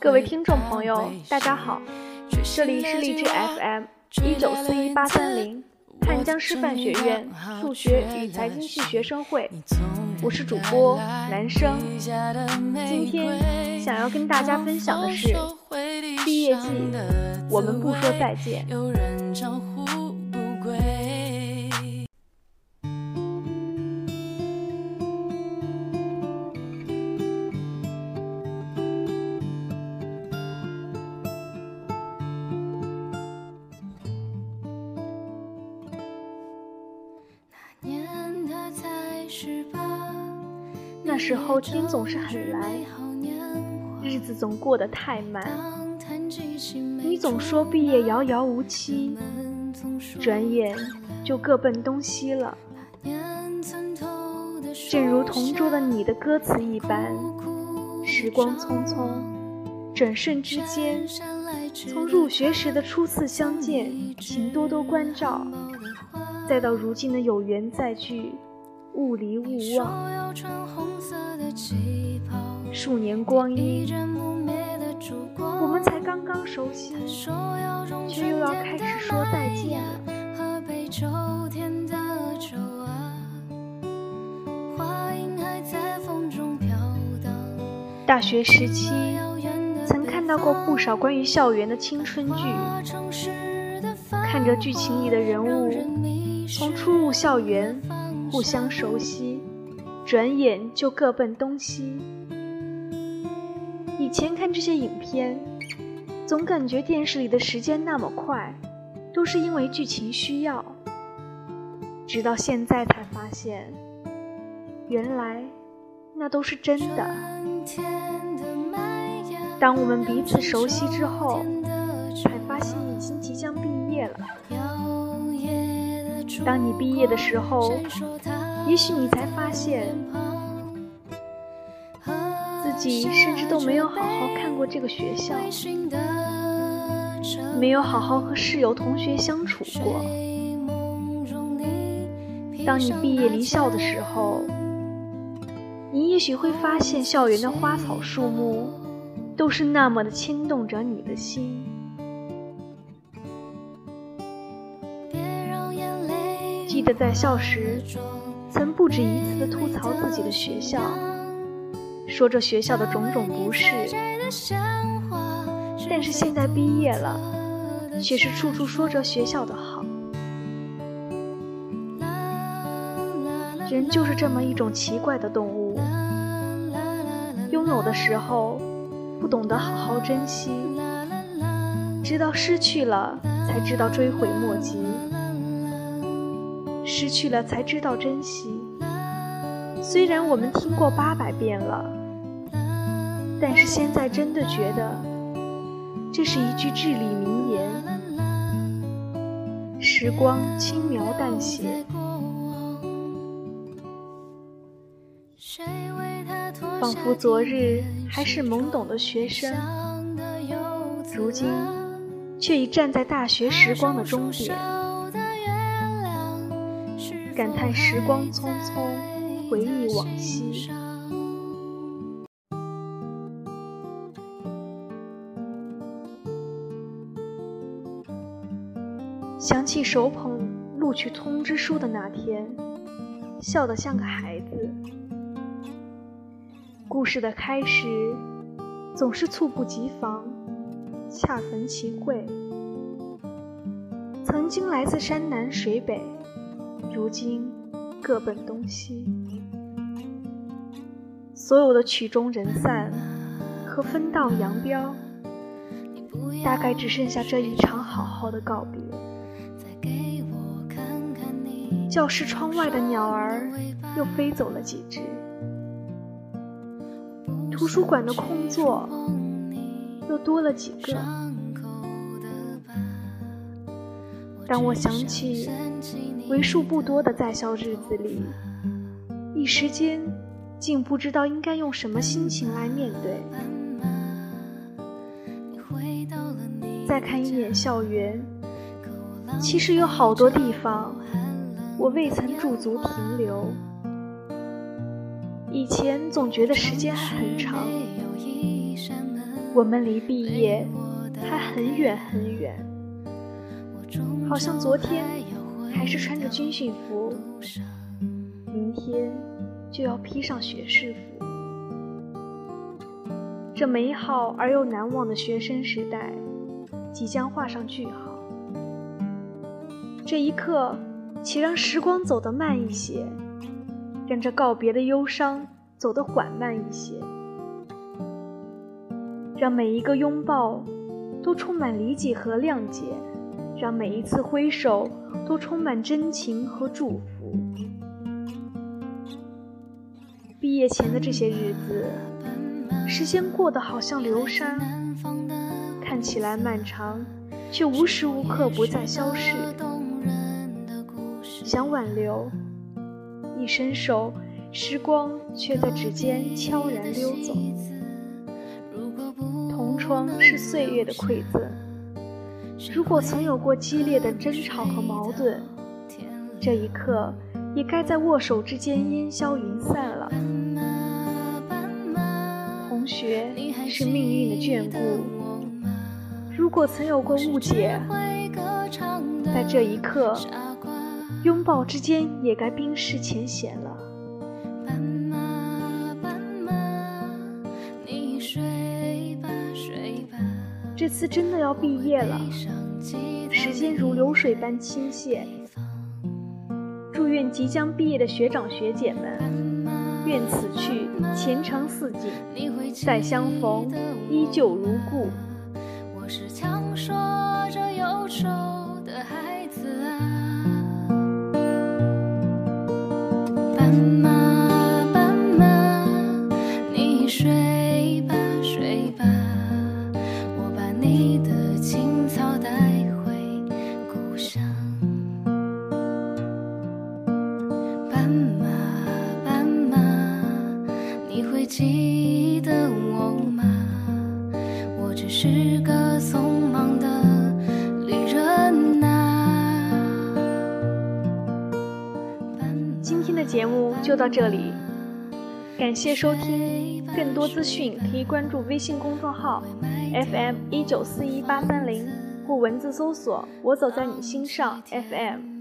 各位听众朋友，大家好，这里是励志 FM 一九四一八三零汉江师范学院数学与财经系学生会，我是主播男生。今天想要跟大家分享的是毕业季，我们不说再见。那时候天总是很蓝，日子总过得太慢。你总说毕业遥遥无期，转眼就各奔东西了。正如同桌的你的歌词一般，时光匆匆，转瞬之间，从入学时的初次相见，请多多关照，再到如今的有缘再聚。雾离勿忘，数年光阴，我们才刚刚熟悉，却又要开始说再见了。大学时期，曾看到过不少关于校园的青春剧，看着剧情里的人物从初入校园。互相熟悉，转眼就各奔东西。以前看这些影片，总感觉电视里的时间那么快，都是因为剧情需要。直到现在才发现，原来那都是真的。当我们彼此熟悉之后，才发现已经即将毕业了。当你毕业的时候，也许你才发现，自己甚至都没有好好看过这个学校，没有好好和室友同学相处过。当你毕业离校的时候，你也许会发现，校园的花草树木都是那么的牵动着你的心。记得在校时，曾不止一次的吐槽自己的学校，说着学校的种种不是。但是现在毕业了，却是处处说着学校的好。人就是这么一种奇怪的动物，拥有的时候不懂得好好珍惜，直到失去了才知道追悔莫及。失去了才知道珍惜。虽然我们听过八百遍了，但是现在真的觉得这是一句至理名言。时光轻描淡写，仿佛昨日还是懵懂的学生，如今却已站在大学时光的终点。感叹时光匆匆，回忆往昔。想起手捧录取通知书的那天，笑得像个孩子。故事的开始总是猝不及防，恰逢其会。曾经来自山南水北。如今各奔东西，所有的曲终人散和分道扬镳，大概只剩下这一场好好的告别。教室窗外的鸟儿又飞走了几只，图书馆的空座又多了几个。当我想起。为数不多的在校日子里，一时间竟不知道应该用什么心情来面对。再看一眼校园，其实有好多地方我未曾驻足停留。以前总觉得时间还很长，我们离毕业还很远很远，好像昨天还是穿着军训服，明天就要披上学士服。这美好而又难忘的学生时代，即将画上句号。这一刻，请让时光走得慢一些。让这告别的忧伤走得缓慢一些，让每一个拥抱都充满理解和谅解，让每一次挥手都充满真情和祝福。毕业前的这些日子，时间过得好像流沙，看起来漫长，却无时无刻不在消逝。想挽留。一伸手，时光却在指尖悄然溜走。同窗是岁月的馈赠。如果曾有过激烈的争吵和矛盾，这一刻也该在握手之间烟消云散了。同学是命运的眷顾。如果曾有过误解，在这一刻。拥抱之间也该冰释前嫌了。这次真的要毕业了，时间如流水般倾泻。祝愿即将毕业的学长学姐们，愿此去前程似锦，再相逢依旧如故。我是强说着忧愁的孩子啊。今天的节目就到这里，感谢收听。更多资讯可以关注微信公众号 FM 一九四一八三零，或文字搜索“我走在你心上 FM”。